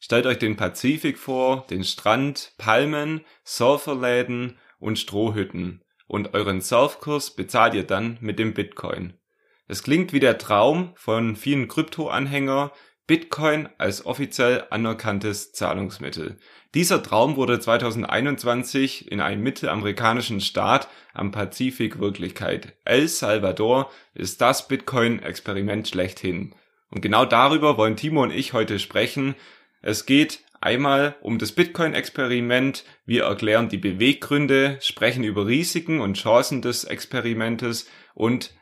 Stellt euch den Pazifik vor, den Strand, Palmen, Surferläden und Strohhütten. Und euren Surfkurs bezahlt ihr dann mit dem Bitcoin. Es klingt wie der Traum von vielen Krypto-Anhänger, Bitcoin als offiziell anerkanntes Zahlungsmittel. Dieser Traum wurde 2021 in einem mittelamerikanischen Staat am Pazifik Wirklichkeit. El Salvador ist das Bitcoin-Experiment schlechthin. Und genau darüber wollen Timo und ich heute sprechen. Es geht einmal um das Bitcoin-Experiment. Wir erklären die Beweggründe, sprechen über Risiken und Chancen des Experimentes und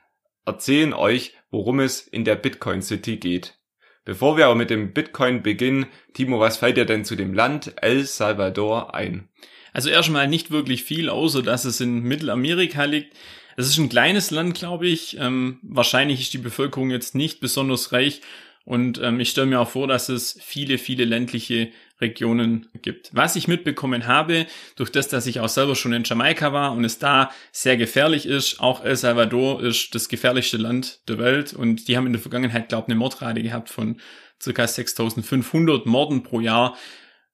erzählen euch, worum es in der Bitcoin City geht. Bevor wir aber mit dem Bitcoin beginnen, Timo, was fällt dir denn zu dem Land El Salvador ein? Also erstmal nicht wirklich viel, außer dass es in Mittelamerika liegt. Es ist ein kleines Land, glaube ich. Ähm, wahrscheinlich ist die Bevölkerung jetzt nicht besonders reich und ähm, ich stelle mir auch vor, dass es viele, viele ländliche Regionen gibt. Was ich mitbekommen habe, durch das, dass ich auch selber schon in Jamaika war und es da sehr gefährlich ist, auch El Salvador ist das gefährlichste Land der Welt und die haben in der Vergangenheit, glaube ich, eine Mordrate gehabt von circa 6500 Morden pro Jahr,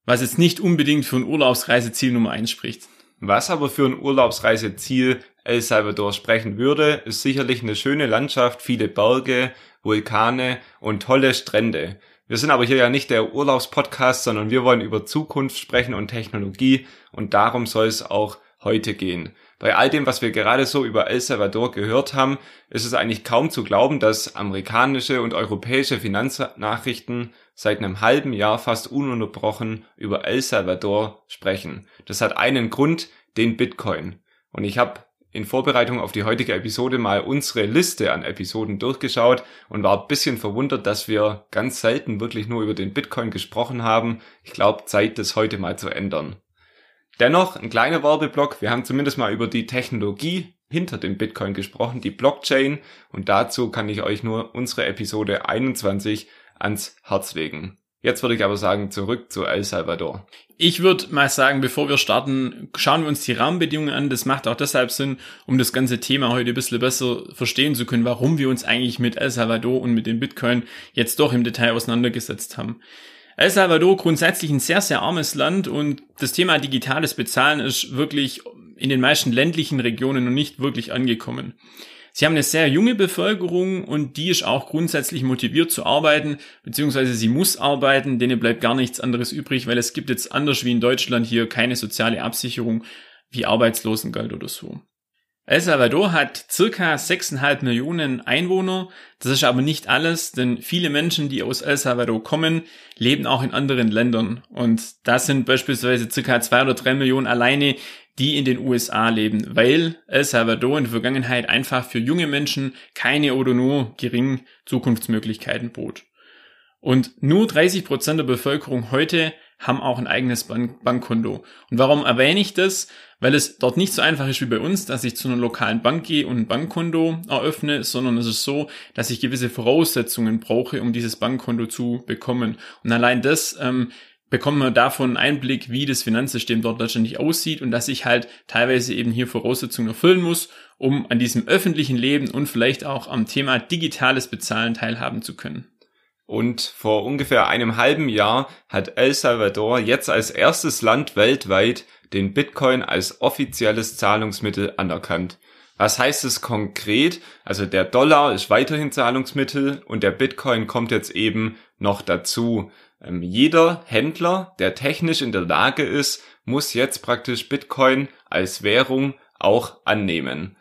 was jetzt nicht unbedingt für ein Urlaubsreiseziel Nummer eins spricht. Was aber für ein Urlaubsreiseziel El Salvador sprechen würde, ist sicherlich eine schöne Landschaft, viele Berge, Vulkane und tolle Strände. Wir sind aber hier ja nicht der Urlaubspodcast, sondern wir wollen über Zukunft sprechen und Technologie und darum soll es auch heute gehen. Bei all dem, was wir gerade so über El Salvador gehört haben, ist es eigentlich kaum zu glauben, dass amerikanische und europäische Finanznachrichten seit einem halben Jahr fast ununterbrochen über El Salvador sprechen. Das hat einen Grund, den Bitcoin. Und ich habe in Vorbereitung auf die heutige Episode mal unsere Liste an Episoden durchgeschaut und war ein bisschen verwundert, dass wir ganz selten wirklich nur über den Bitcoin gesprochen haben. Ich glaube, Zeit, das heute mal zu ändern. Dennoch ein kleiner Werbeblock. Wir haben zumindest mal über die Technologie hinter dem Bitcoin gesprochen, die Blockchain. Und dazu kann ich euch nur unsere Episode 21 ans Herz legen. Jetzt würde ich aber sagen, zurück zu El Salvador. Ich würde mal sagen, bevor wir starten, schauen wir uns die Rahmenbedingungen an. Das macht auch deshalb Sinn, um das ganze Thema heute ein bisschen besser verstehen zu können, warum wir uns eigentlich mit El Salvador und mit dem Bitcoin jetzt doch im Detail auseinandergesetzt haben. El Salvador grundsätzlich ein sehr, sehr armes Land und das Thema digitales Bezahlen ist wirklich in den meisten ländlichen Regionen noch nicht wirklich angekommen. Sie haben eine sehr junge Bevölkerung und die ist auch grundsätzlich motiviert zu arbeiten, beziehungsweise sie muss arbeiten, denen bleibt gar nichts anderes übrig, weil es gibt jetzt anders wie in Deutschland hier keine soziale Absicherung wie Arbeitslosengeld oder so. El Salvador hat circa 6,5 Millionen Einwohner. Das ist aber nicht alles, denn viele Menschen, die aus El Salvador kommen, leben auch in anderen Ländern. Und das sind beispielsweise circa 2 oder 3 Millionen alleine die in den USA leben, weil El Salvador in der Vergangenheit einfach für junge Menschen keine oder nur geringen Zukunftsmöglichkeiten bot. Und nur 30 Prozent der Bevölkerung heute haben auch ein eigenes Bank Bankkonto. Und warum erwähne ich das? Weil es dort nicht so einfach ist wie bei uns, dass ich zu einer lokalen Bank gehe und ein Bankkonto eröffne, sondern es ist so, dass ich gewisse Voraussetzungen brauche, um dieses Bankkonto zu bekommen. Und allein das ähm, bekommt man davon einen Einblick, wie das Finanzsystem dort letztendlich aussieht und dass ich halt teilweise eben hier Voraussetzungen erfüllen muss, um an diesem öffentlichen Leben und vielleicht auch am Thema digitales Bezahlen teilhaben zu können. Und vor ungefähr einem halben Jahr hat El Salvador jetzt als erstes Land weltweit den Bitcoin als offizielles Zahlungsmittel anerkannt. Was heißt es konkret? Also der Dollar ist weiterhin Zahlungsmittel und der Bitcoin kommt jetzt eben noch dazu. Ähm, jeder Händler, der technisch in der Lage ist, muss jetzt praktisch Bitcoin als Währung auch annehmen.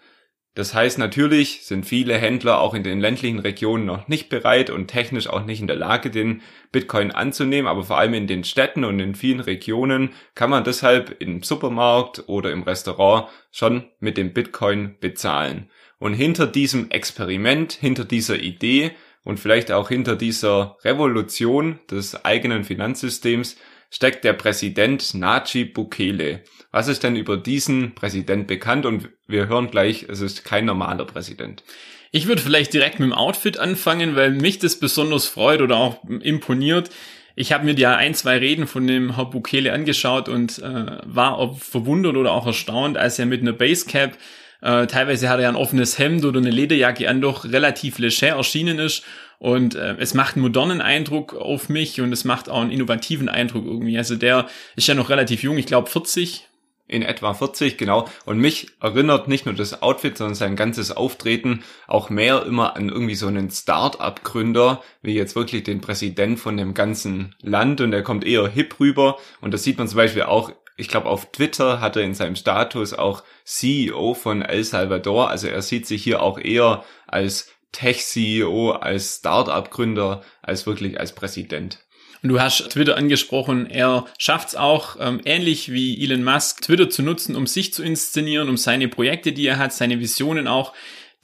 Das heißt, natürlich sind viele Händler auch in den ländlichen Regionen noch nicht bereit und technisch auch nicht in der Lage, den Bitcoin anzunehmen, aber vor allem in den Städten und in vielen Regionen kann man deshalb im Supermarkt oder im Restaurant schon mit dem Bitcoin bezahlen. Und hinter diesem Experiment, hinter dieser Idee und vielleicht auch hinter dieser Revolution des eigenen Finanzsystems steckt der Präsident Najib Bukele. Was ist denn über diesen Präsident bekannt? Und wir hören gleich, es ist kein normaler Präsident. Ich würde vielleicht direkt mit dem Outfit anfangen, weil mich das besonders freut oder auch imponiert. Ich habe mir ja ein, zwei Reden von dem Herr Bukele angeschaut und äh, war verwundert oder auch erstaunt, als er mit einer Basecap äh, teilweise hat er ein offenes Hemd oder eine Lederjacke an, doch relativ leger erschienen ist. Und äh, es macht einen modernen Eindruck auf mich und es macht auch einen innovativen Eindruck irgendwie. Also der ist ja noch relativ jung, ich glaube 40, in etwa 40, genau. Und mich erinnert nicht nur das Outfit, sondern sein ganzes Auftreten auch mehr immer an irgendwie so einen Start-up-Gründer, wie jetzt wirklich den Präsident von dem ganzen Land. Und er kommt eher hip rüber. Und das sieht man zum Beispiel auch ich glaube, auf Twitter hat er in seinem Status auch CEO von El Salvador. Also er sieht sich hier auch eher als Tech-CEO, als Start-up-Gründer, als wirklich als Präsident. Und du hast Twitter angesprochen, er schafft es auch, ähm, ähnlich wie Elon Musk, Twitter zu nutzen, um sich zu inszenieren, um seine Projekte, die er hat, seine Visionen auch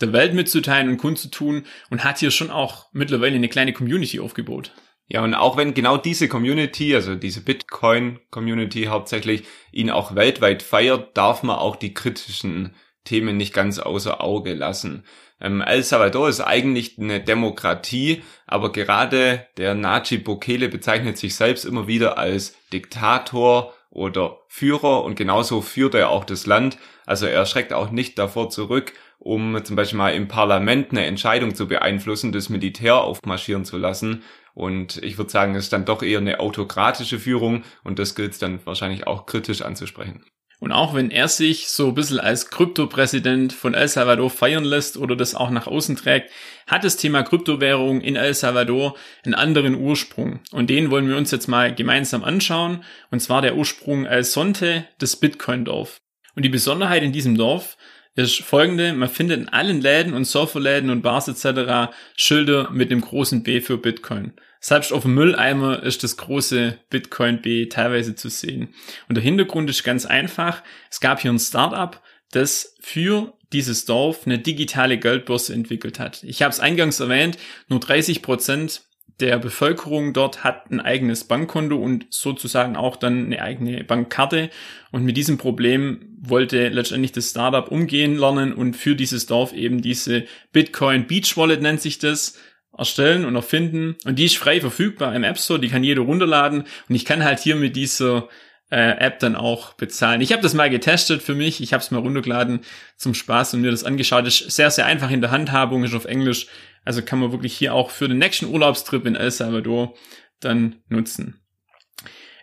der Welt mitzuteilen und kundzutun und hat hier schon auch mittlerweile eine kleine Community aufgebaut. Ja, und auch wenn genau diese Community, also diese Bitcoin-Community hauptsächlich, ihn auch weltweit feiert, darf man auch die kritischen Themen nicht ganz außer Auge lassen. Ähm, El Salvador ist eigentlich eine Demokratie, aber gerade der Najib Bukele bezeichnet sich selbst immer wieder als Diktator oder Führer und genauso führt er auch das Land. Also er schreckt auch nicht davor zurück, um zum Beispiel mal im Parlament eine Entscheidung zu beeinflussen, das Militär aufmarschieren zu lassen. Und ich würde sagen, es ist dann doch eher eine autokratische Führung und das gilt es dann wahrscheinlich auch kritisch anzusprechen. Und auch wenn er sich so ein bisschen als Kryptopräsident von El Salvador feiern lässt oder das auch nach außen trägt, hat das Thema Kryptowährung in El Salvador einen anderen Ursprung. Und den wollen wir uns jetzt mal gemeinsam anschauen. Und zwar der Ursprung El Sonte, das Bitcoin-Dorf. Und die Besonderheit in diesem Dorf ist folgende. Man findet in allen Läden und Surferläden und Bars etc. Schilder mit dem großen B für Bitcoin. Selbst auf dem Mülleimer ist das große Bitcoin B teilweise zu sehen. Und der Hintergrund ist ganz einfach. Es gab hier ein Startup, das für dieses Dorf eine digitale Geldbörse entwickelt hat. Ich habe es eingangs erwähnt, nur 30 Prozent der Bevölkerung dort hat ein eigenes Bankkonto und sozusagen auch dann eine eigene Bankkarte. Und mit diesem Problem wollte letztendlich das Startup umgehen lernen und für dieses Dorf eben diese Bitcoin Beach Wallet nennt sich das erstellen und erfinden. Und die ist frei verfügbar im App Store, die kann jeder runterladen. Und ich kann halt hier mit dieser äh, App dann auch bezahlen. Ich habe das mal getestet für mich, ich habe es mal runtergeladen zum Spaß und mir das angeschaut. Ist sehr, sehr einfach in der Handhabung, ist auf Englisch. Also kann man wirklich hier auch für den nächsten Urlaubstrip in El Salvador dann nutzen.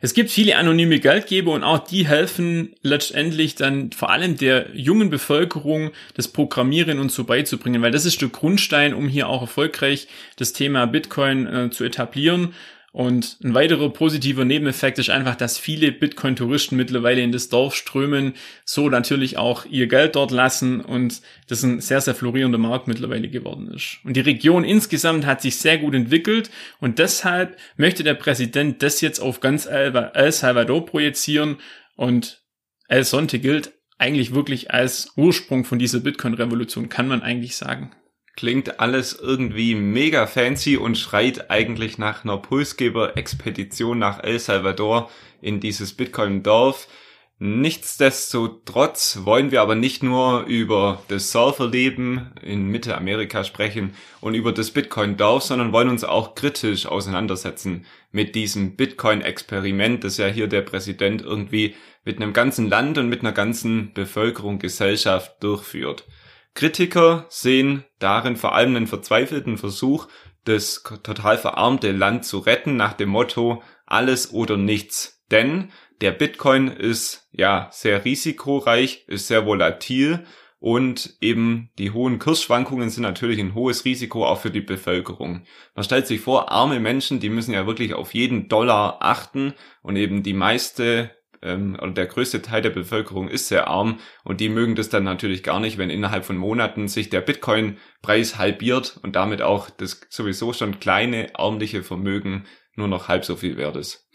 Es gibt viele anonyme Geldgeber und auch die helfen letztendlich dann vor allem der jungen Bevölkerung das Programmieren und so beizubringen, weil das ist der Grundstein, um hier auch erfolgreich das Thema Bitcoin äh, zu etablieren. Und ein weiterer positiver Nebeneffekt ist einfach, dass viele Bitcoin-Touristen mittlerweile in das Dorf strömen, so natürlich auch ihr Geld dort lassen und das ein sehr, sehr florierender Markt mittlerweile geworden ist. Und die Region insgesamt hat sich sehr gut entwickelt und deshalb möchte der Präsident das jetzt auf ganz El Salvador projizieren und El Sonte gilt eigentlich wirklich als Ursprung von dieser Bitcoin-Revolution, kann man eigentlich sagen. Klingt alles irgendwie mega fancy und schreit eigentlich nach einer Pulsgeber-Expedition nach El Salvador in dieses Bitcoin-Dorf. Nichtsdestotrotz wollen wir aber nicht nur über das Surferleben in Mittelamerika sprechen und über das Bitcoin-Dorf, sondern wollen uns auch kritisch auseinandersetzen mit diesem Bitcoin-Experiment, das ja hier der Präsident irgendwie mit einem ganzen Land und mit einer ganzen Bevölkerung, Gesellschaft durchführt. Kritiker sehen darin vor allem einen verzweifelten Versuch, das total verarmte Land zu retten nach dem Motto alles oder nichts. Denn der Bitcoin ist ja sehr risikoreich, ist sehr volatil und eben die hohen Kursschwankungen sind natürlich ein hohes Risiko auch für die Bevölkerung. Man stellt sich vor, arme Menschen, die müssen ja wirklich auf jeden Dollar achten und eben die meiste ähm, oder der größte Teil der Bevölkerung ist sehr arm und die mögen das dann natürlich gar nicht, wenn innerhalb von Monaten sich der Bitcoin-Preis halbiert und damit auch das sowieso schon kleine ärmliche Vermögen nur noch halb so viel wert ist.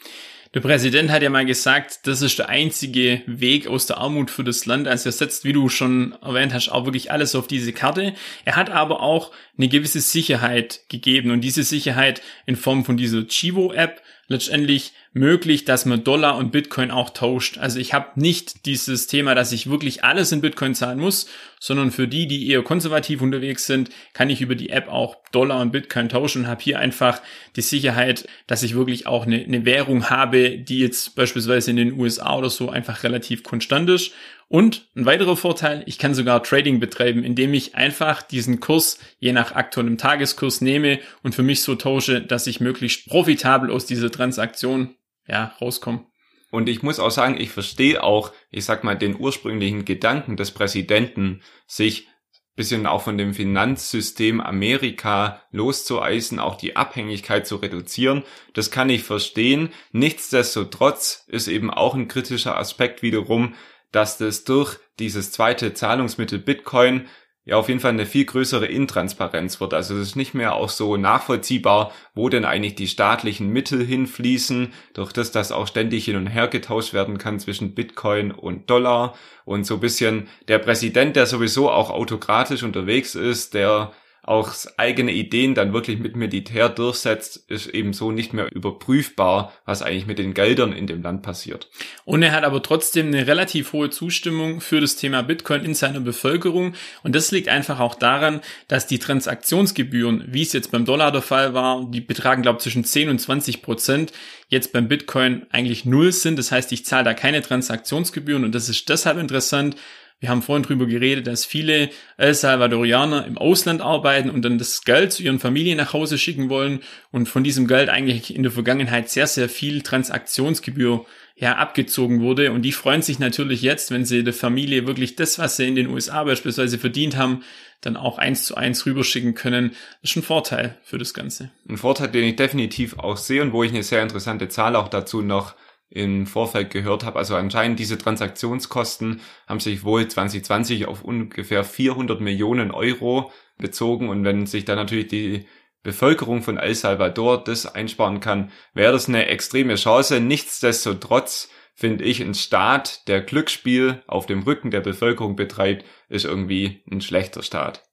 Der Präsident hat ja mal gesagt, das ist der einzige Weg aus der Armut für das Land. Also er setzt, wie du schon erwähnt hast, auch wirklich alles auf diese Karte. Er hat aber auch eine gewisse Sicherheit gegeben und diese Sicherheit in Form von dieser Chivo-App letztendlich möglich, dass man Dollar und Bitcoin auch tauscht. Also ich habe nicht dieses Thema, dass ich wirklich alles in Bitcoin zahlen muss, sondern für die, die eher konservativ unterwegs sind, kann ich über die App auch Dollar und Bitcoin tauschen und habe hier einfach die Sicherheit, dass ich wirklich auch eine, eine Währung habe, die jetzt beispielsweise in den USA oder so einfach relativ konstant ist. Und ein weiterer Vorteil, ich kann sogar Trading betreiben, indem ich einfach diesen Kurs je nach aktuellem Tageskurs nehme und für mich so tausche, dass ich möglichst profitabel aus dieser Transaktion ja, rauskomme. Und ich muss auch sagen, ich verstehe auch, ich sag mal, den ursprünglichen Gedanken des Präsidenten, sich bisschen auch von dem Finanzsystem Amerika loszueisen, auch die Abhängigkeit zu reduzieren. Das kann ich verstehen. Nichtsdestotrotz ist eben auch ein kritischer Aspekt wiederum, dass das durch dieses zweite Zahlungsmittel Bitcoin ja auf jeden Fall eine viel größere Intransparenz wird. Also es ist nicht mehr auch so nachvollziehbar, wo denn eigentlich die staatlichen Mittel hinfließen, durch das, dass auch ständig hin und her getauscht werden kann zwischen Bitcoin und Dollar. Und so bisschen der Präsident, der sowieso auch autokratisch unterwegs ist, der auch eigene Ideen dann wirklich mit Militär durchsetzt, ist eben so nicht mehr überprüfbar, was eigentlich mit den Geldern in dem Land passiert. Und er hat aber trotzdem eine relativ hohe Zustimmung für das Thema Bitcoin in seiner Bevölkerung. Und das liegt einfach auch daran, dass die Transaktionsgebühren, wie es jetzt beim Dollar der Fall war, die betragen, glaube ich, zwischen 10 und 20 Prozent, jetzt beim Bitcoin eigentlich null sind. Das heißt, ich zahle da keine Transaktionsgebühren und das ist deshalb interessant, wir haben vorhin drüber geredet, dass viele El Salvadorianer im Ausland arbeiten und dann das Geld zu ihren Familien nach Hause schicken wollen und von diesem Geld eigentlich in der Vergangenheit sehr, sehr viel Transaktionsgebühr ja, abgezogen wurde. Und die freuen sich natürlich jetzt, wenn sie der Familie wirklich das, was sie in den USA beispielsweise verdient haben, dann auch eins zu eins rüberschicken können. Das ist ein Vorteil für das Ganze. Ein Vorteil, den ich definitiv auch sehe und wo ich eine sehr interessante Zahl auch dazu noch im Vorfeld gehört habe. Also anscheinend diese Transaktionskosten haben sich wohl 2020 auf ungefähr 400 Millionen Euro bezogen. Und wenn sich dann natürlich die Bevölkerung von El Salvador das einsparen kann, wäre das eine extreme Chance. Nichtsdestotrotz finde ich, ein Staat, der Glücksspiel auf dem Rücken der Bevölkerung betreibt, ist irgendwie ein schlechter Staat.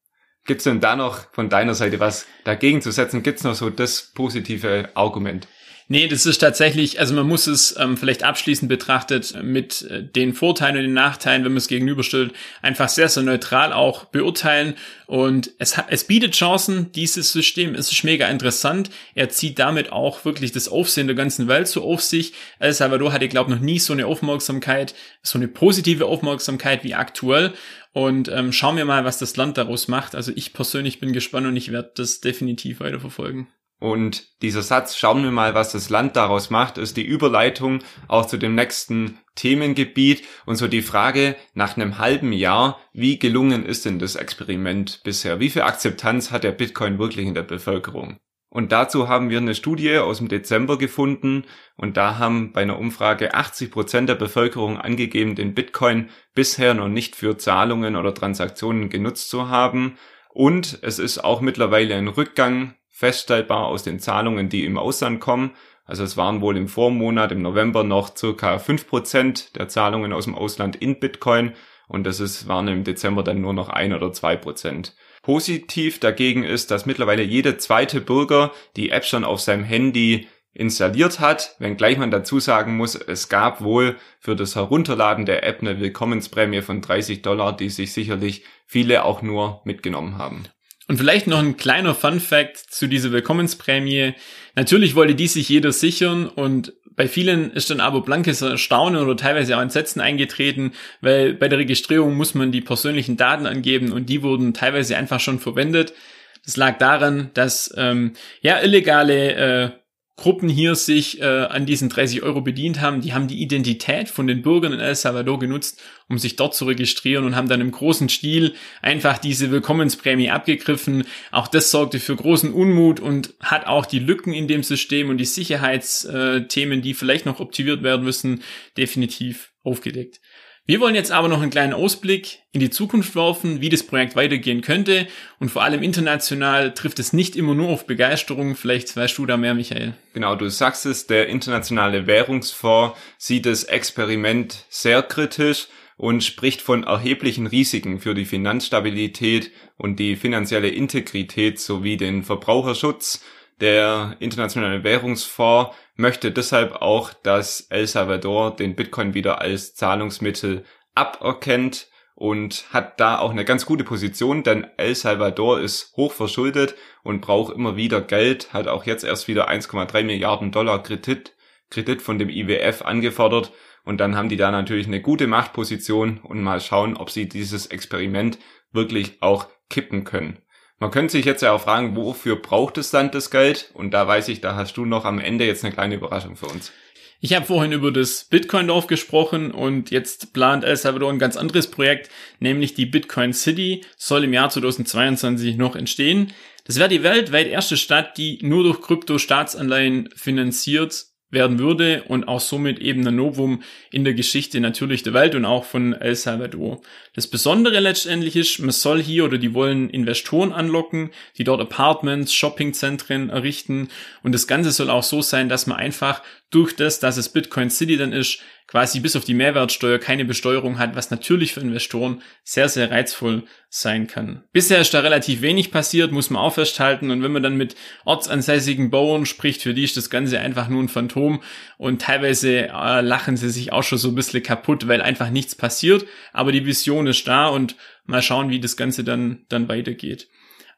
Gibt's denn da noch von deiner Seite was dagegen zu setzen? Gibt's noch so das positive Argument? Nee, das ist tatsächlich, also man muss es ähm, vielleicht abschließend betrachtet mit äh, den Vorteilen und den Nachteilen, wenn man es gegenüberstellt, einfach sehr, sehr neutral auch beurteilen. Und es, hat, es bietet Chancen, dieses System. Es ist mega interessant. Er zieht damit auch wirklich das Aufsehen der ganzen Welt so auf sich. El Salvador hatte, glaube noch nie so eine Aufmerksamkeit, so eine positive Aufmerksamkeit wie aktuell. Und ähm, schauen wir mal, was das Land daraus macht. Also ich persönlich bin gespannt und ich werde das definitiv weiterverfolgen. Und dieser Satz, schauen wir mal, was das Land daraus macht, ist die Überleitung auch zu dem nächsten Themengebiet und so die Frage nach einem halben Jahr, wie gelungen ist denn das Experiment bisher? Wie viel Akzeptanz hat der Bitcoin wirklich in der Bevölkerung? Und dazu haben wir eine Studie aus dem Dezember gefunden und da haben bei einer Umfrage 80 Prozent der Bevölkerung angegeben, den Bitcoin bisher noch nicht für Zahlungen oder Transaktionen genutzt zu haben. Und es ist auch mittlerweile ein Rückgang feststellbar aus den Zahlungen, die im Ausland kommen. Also es waren wohl im Vormonat, im November noch circa fünf Prozent der Zahlungen aus dem Ausland in Bitcoin und das ist, waren im Dezember dann nur noch ein oder zwei Prozent. Positiv dagegen ist, dass mittlerweile jeder zweite Bürger die App schon auf seinem Handy installiert hat, wenngleich man dazu sagen muss, es gab wohl für das Herunterladen der App eine Willkommensprämie von 30 Dollar, die sich sicherlich viele auch nur mitgenommen haben. Und vielleicht noch ein kleiner Fun Fact zu dieser Willkommensprämie. Natürlich wollte die sich jeder sichern und bei vielen ist dann aber blankes Erstaunen oder teilweise auch Entsetzen eingetreten, weil bei der Registrierung muss man die persönlichen Daten angeben und die wurden teilweise einfach schon verwendet. Das lag daran, dass ähm, ja illegale äh, Gruppen hier sich äh, an diesen 30 Euro bedient haben, die haben die Identität von den Bürgern in El Salvador genutzt, um sich dort zu registrieren und haben dann im großen Stil einfach diese Willkommensprämie abgegriffen. Auch das sorgte für großen Unmut und hat auch die Lücken in dem System und die Sicherheitsthemen, die vielleicht noch optimiert werden müssen, definitiv aufgedeckt. Wir wollen jetzt aber noch einen kleinen Ausblick in die Zukunft werfen, wie das Projekt weitergehen könnte und vor allem international trifft es nicht immer nur auf Begeisterung. Vielleicht weißt du da mehr, Michael. Genau, du sagst es, der Internationale Währungsfonds sieht das Experiment sehr kritisch und spricht von erheblichen Risiken für die Finanzstabilität und die finanzielle Integrität sowie den Verbraucherschutz. Der Internationale Währungsfonds möchte deshalb auch, dass El Salvador den Bitcoin wieder als Zahlungsmittel aberkennt und hat da auch eine ganz gute Position, denn El Salvador ist hoch verschuldet und braucht immer wieder Geld, hat auch jetzt erst wieder 1,3 Milliarden Dollar Kredit, Kredit von dem IWF angefordert und dann haben die da natürlich eine gute Machtposition und mal schauen, ob sie dieses Experiment wirklich auch kippen können. Man könnte sich jetzt ja auch fragen, wofür braucht es dann das Geld? Und da weiß ich, da hast du noch am Ende jetzt eine kleine Überraschung für uns. Ich habe vorhin über das Bitcoin-Dorf gesprochen und jetzt plant El Salvador ein ganz anderes Projekt, nämlich die Bitcoin City soll im Jahr 2022 noch entstehen. Das wäre die weltweit erste Stadt, die nur durch Krypto-Staatsanleihen finanziert werden würde und auch somit eben ein Novum in der Geschichte natürlich der Welt und auch von El Salvador. Das Besondere letztendlich ist, man soll hier oder die wollen Investoren anlocken, die dort Apartments, Shoppingzentren errichten und das Ganze soll auch so sein, dass man einfach durch das, dass es Bitcoin City dann ist, quasi bis auf die Mehrwertsteuer keine Besteuerung hat, was natürlich für Investoren sehr, sehr reizvoll sein kann. Bisher ist da relativ wenig passiert, muss man auch festhalten. Und wenn man dann mit ortsansässigen Bauern spricht, für die ist das Ganze einfach nur ein Phantom. Und teilweise äh, lachen sie sich auch schon so ein bisschen kaputt, weil einfach nichts passiert. Aber die Vision ist da und mal schauen, wie das Ganze dann, dann weitergeht.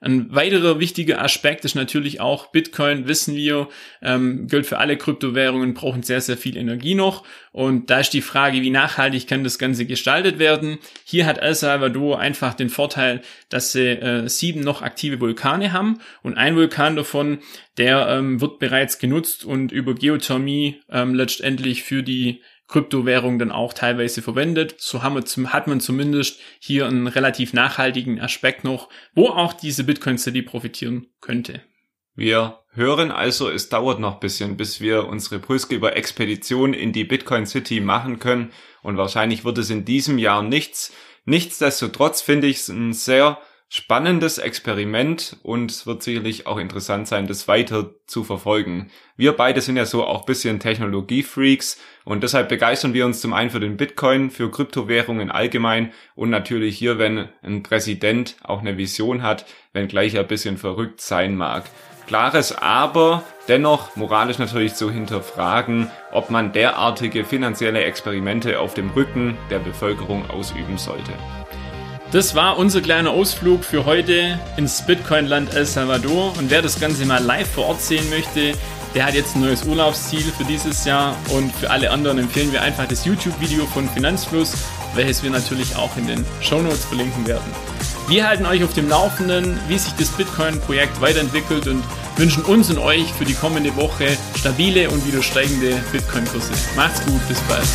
Ein weiterer wichtiger Aspekt ist natürlich auch Bitcoin, wissen wir, ähm, gilt für alle Kryptowährungen, brauchen sehr, sehr viel Energie noch. Und da ist die Frage, wie nachhaltig kann das Ganze gestaltet werden. Hier hat El Salvador einfach den Vorteil, dass sie äh, sieben noch aktive Vulkane haben. Und ein Vulkan davon, der ähm, wird bereits genutzt und über Geothermie ähm, letztendlich für die Kryptowährung dann auch teilweise verwendet. So haben wir hat man zumindest hier einen relativ nachhaltigen Aspekt noch, wo auch diese Bitcoin City profitieren könnte. Wir hören also, es dauert noch ein bisschen, bis wir unsere Prüßgeber Expedition in die Bitcoin City machen können und wahrscheinlich wird es in diesem Jahr nichts. Nichtsdestotrotz finde ich es ein sehr spannendes Experiment und es wird sicherlich auch interessant sein, das weiter zu verfolgen. Wir beide sind ja so auch bisschen Technologiefreaks und deshalb begeistern wir uns zum einen für den Bitcoin, für Kryptowährungen allgemein und natürlich hier, wenn ein Präsident auch eine Vision hat, wenn gleich ein bisschen verrückt sein mag. Klares Aber dennoch moralisch natürlich zu hinterfragen, ob man derartige finanzielle Experimente auf dem Rücken der Bevölkerung ausüben sollte. Das war unser kleiner Ausflug für heute ins Bitcoin-Land El Salvador. Und wer das Ganze mal live vor Ort sehen möchte, der hat jetzt ein neues Urlaubsziel für dieses Jahr. Und für alle anderen empfehlen wir einfach das YouTube-Video von Finanzfluss, welches wir natürlich auch in den Show Notes verlinken werden. Wir halten euch auf dem Laufenden, wie sich das Bitcoin-Projekt weiterentwickelt und wünschen uns und euch für die kommende Woche stabile und wieder steigende Bitcoin-Kurse. Macht's gut, bis bald.